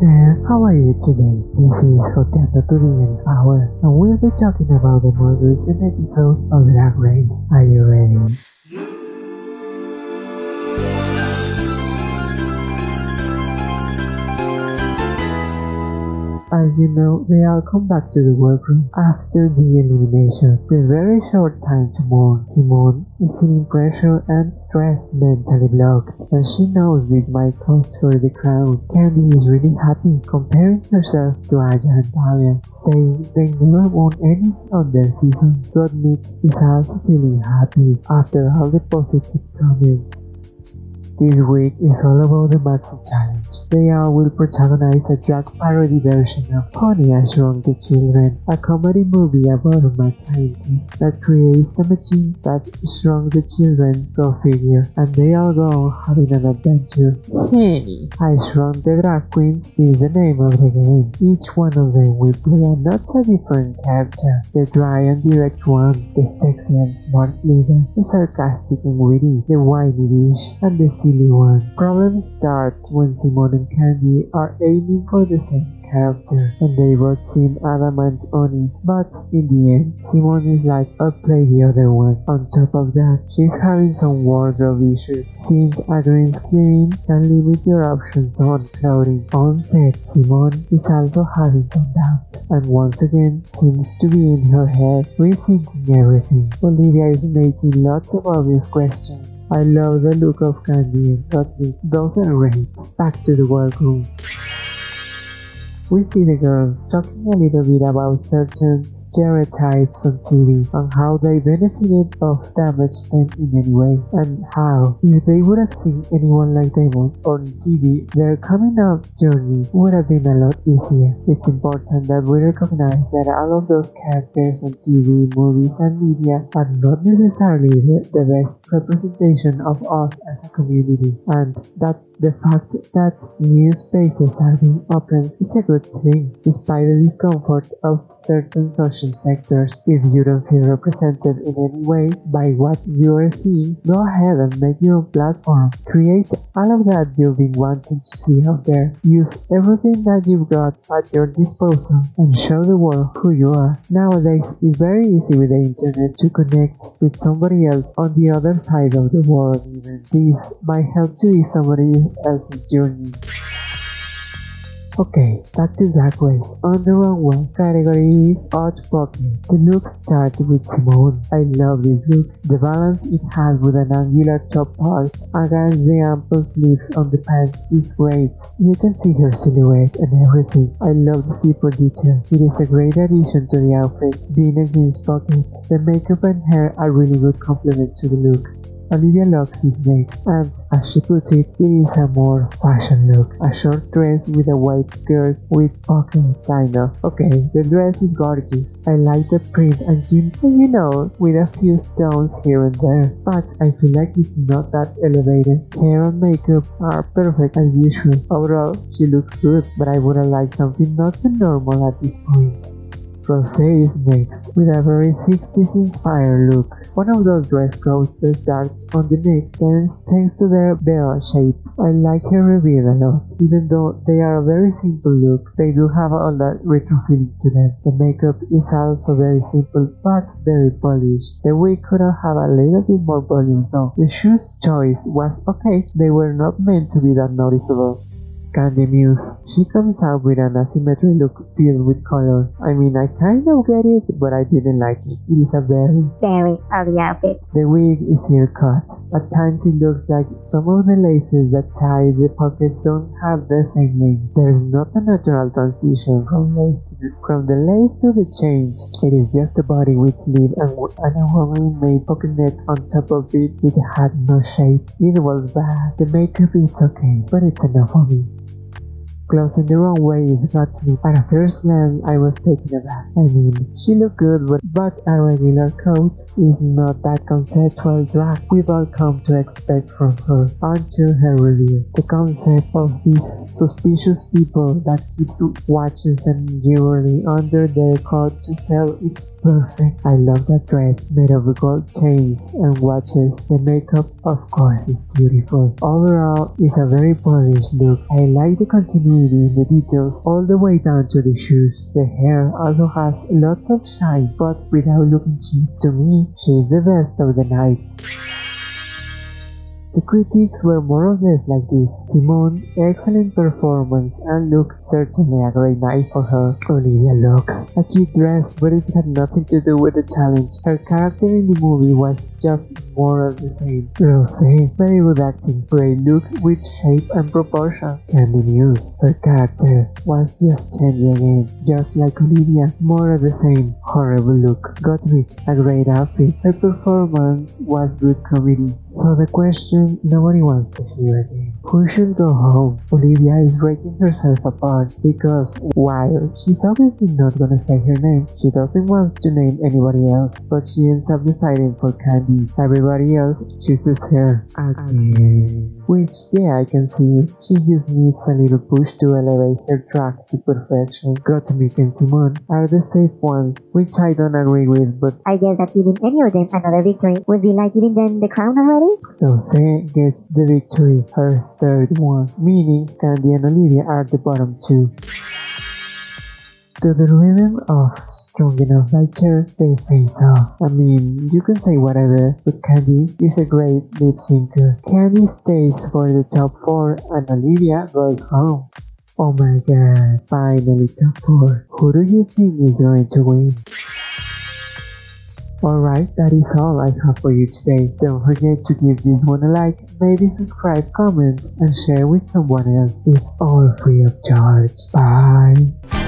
there, how are you today? This is Joteando to Hour, and uh, we'll be talking about the most recent episode of Drag Race. Are you ready? As you know, they all come back to the workroom after the elimination with very short time to mourn. Symone is feeling pressure and stress, mentally blocked, and she knows it might cost her the crown. Kandy is really happy, comparing herself to Aja and Talia, saying they never won anything on their season. Gottmik is also feeling happy after all the positive comments. This week is all about the Maxi Challenge. They all will protagonize a drag parody version of Honey I Shrunk the Children, a comedy movie about a mad scientist that creates the machine that shrunk the children to a figure, and they all go having an adventure. Honey I Shrunk the Drag Queen is the name of the game. Each one of them will play a not so different character. The dry and direct one, the sexy and smart leader, the sarcastic and witty, the whiny dish, and the silly one. Problem starts when Symone and Kandy are aiming for the same character and they both seem adamant on it but in the end Symone is like I'll play the other one. On top of that she's having some wardrobe issues since a green screen can limit your options on clothing. On set Symone is also having some doubts and once again seems to be in her head rethinking everything. Olivia is making lots of obvious questions. I love the look of Kandy and. Those are great. Back to the workroom. We see the girls talking a little bit about certain stereotypes on TV and how they benefited or damaged them in any way, and how, if they would have seen anyone like them on TV, their coming out journey would have been a lot easier. It's important that we recognize that all of those characters on TV, movies, and media are not necessarily the, the best representation of us as a community, and that the fact that new spaces are being opened is a good thing, despite the discomfort of certain social sectors. If you don't feel represented in any way by what you are seeing, go ahead and make your own platform. Create all of that you've been wanting to see out there. Use everything that you've got at your disposal and show the world who you are. Nowadays, it's very easy with the internet to connect with somebody else on the other side of the world even. This might help to ease somebody else's journey. Okay, back to Drag Race. On the wrong runway, category is Hot Pocket. The look starts with Symone. I love this look. The balance it has with an angular top part against the ample sleeves on the pants is great. You can see her silhouette and everything. I love the zipper detail. It is a great addition to the outfit. Being a jeans pocket, the makeup and hair are really good complement to the look. Olivia locks his neck, and as she puts it, it is a more fashion look. A short dress with a white skirt with pocket, kind of. Okay, the dress is gorgeous. I like the print and you, and you know, with a few stones here and there. But I feel like it's not that elevated. Hair and makeup are perfect as usual. Overall, she looks good, but I would have liked something not so normal at this point. Is next, with a very 60s inspired look. One of those dress codes that starts on the neck thanks, thanks to their bell shape. I like her reveal a lot. Even though they are a very simple look, they do have all that retro feeling to them. The makeup is also very simple but very polished. The wig could have a little bit more volume though. The shoes choice was okay, they were not meant to be that noticeable. Kandy Muse. She comes out with an asymmetric look filled with color. I mean, I kind of get it, but I didn't like it. It is a very, very ugly outfit. The wig is ill cut. At times it looks like some of the laces that tie the pockets don't have the same length. There's not a natural transition from lace to the, from the lace to the change. It is just a body with sleeve and, and a woman made pocket net on top of it. It had no shape. It was bad. The makeup is okay, but it's enough for me. Closing the wrong way is to me. At a first glance, I was taken aback. I mean, she looked good, but, a regular coat is not that conceptual drag we've all come to expect from her until her reveal. The concept of these suspicious people that keeps watches and jewelry under their coat to sell it's perfect. I love that dress made of gold chains and watches. The makeup, of course, is beautiful. Overall, it's a very polished look. I like the continuity in the details all the way down to the shoes. The hair also has lots of shine, but without looking cheap. To me, she's the best of the night. The critics were more or less like this. Symone, excellent performance and look, certainly a great night for her. Olivia looks a cute dress, but it had nothing to do with the challenge. Her character in the movie was just more of the same. Rosé, very good acting, great look with shape and proportion. Kandy Muse, her character was just Kandy again, just like Olivia, more of the same. Horrible look. Gottmik, a great outfit. Her performance was good comedy. So the question nobody wants to hear again. Who should go home? Olivia is breaking herself apart because while she's obviously not gonna say her name, she doesn't want to name anybody else, but she ends up deciding for Kandy. Everybody else chooses her again. Which, yeah, I can see She just needs a little push to elevate her track to perfection. Gottmik and Symone are the safe ones, which I don't agree with, but I guess that giving any of them another victory would be like giving them the crown already? Rosé gets the victory, her third one, meaning Kandy and Olivia are the bottom two. To the rhythm of Strong Enough Cher, they face off. I mean, you can say whatever, but Kandy is a great lip syncer. Kandy stays for the top 4 and Olivia goes home. Oh my god, finally top 4. Who do you think is going to win? Alright, that is all I have for you today. Don't forget to give this one a like, maybe subscribe, comment, and share with someone else. It's all free of charge. Bye!